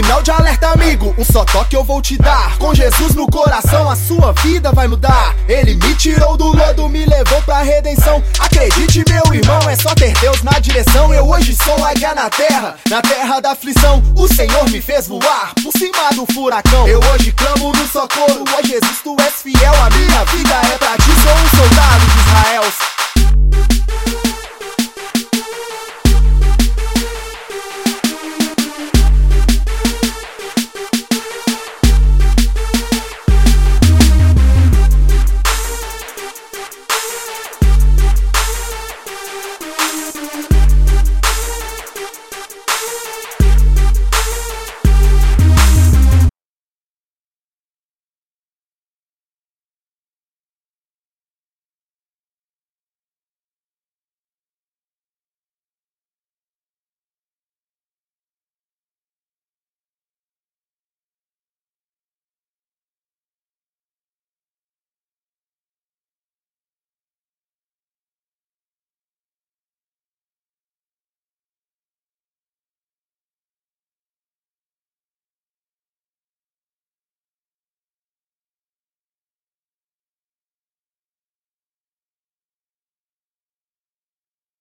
Sinal de Alerta amigo, um só toque eu vou te dar. Com Jesus no coração a sua vida vai mudar. Ele me tirou do lodo, me levou pra redenção. Acredite meu irmão, é só ter Deus na direção. Eu hoje sou águia na terra, na terra da aflição. O Senhor me fez voar por cima do furacão. Eu hoje clamo no socorro, ó Jesus tu és fiel A minha vida.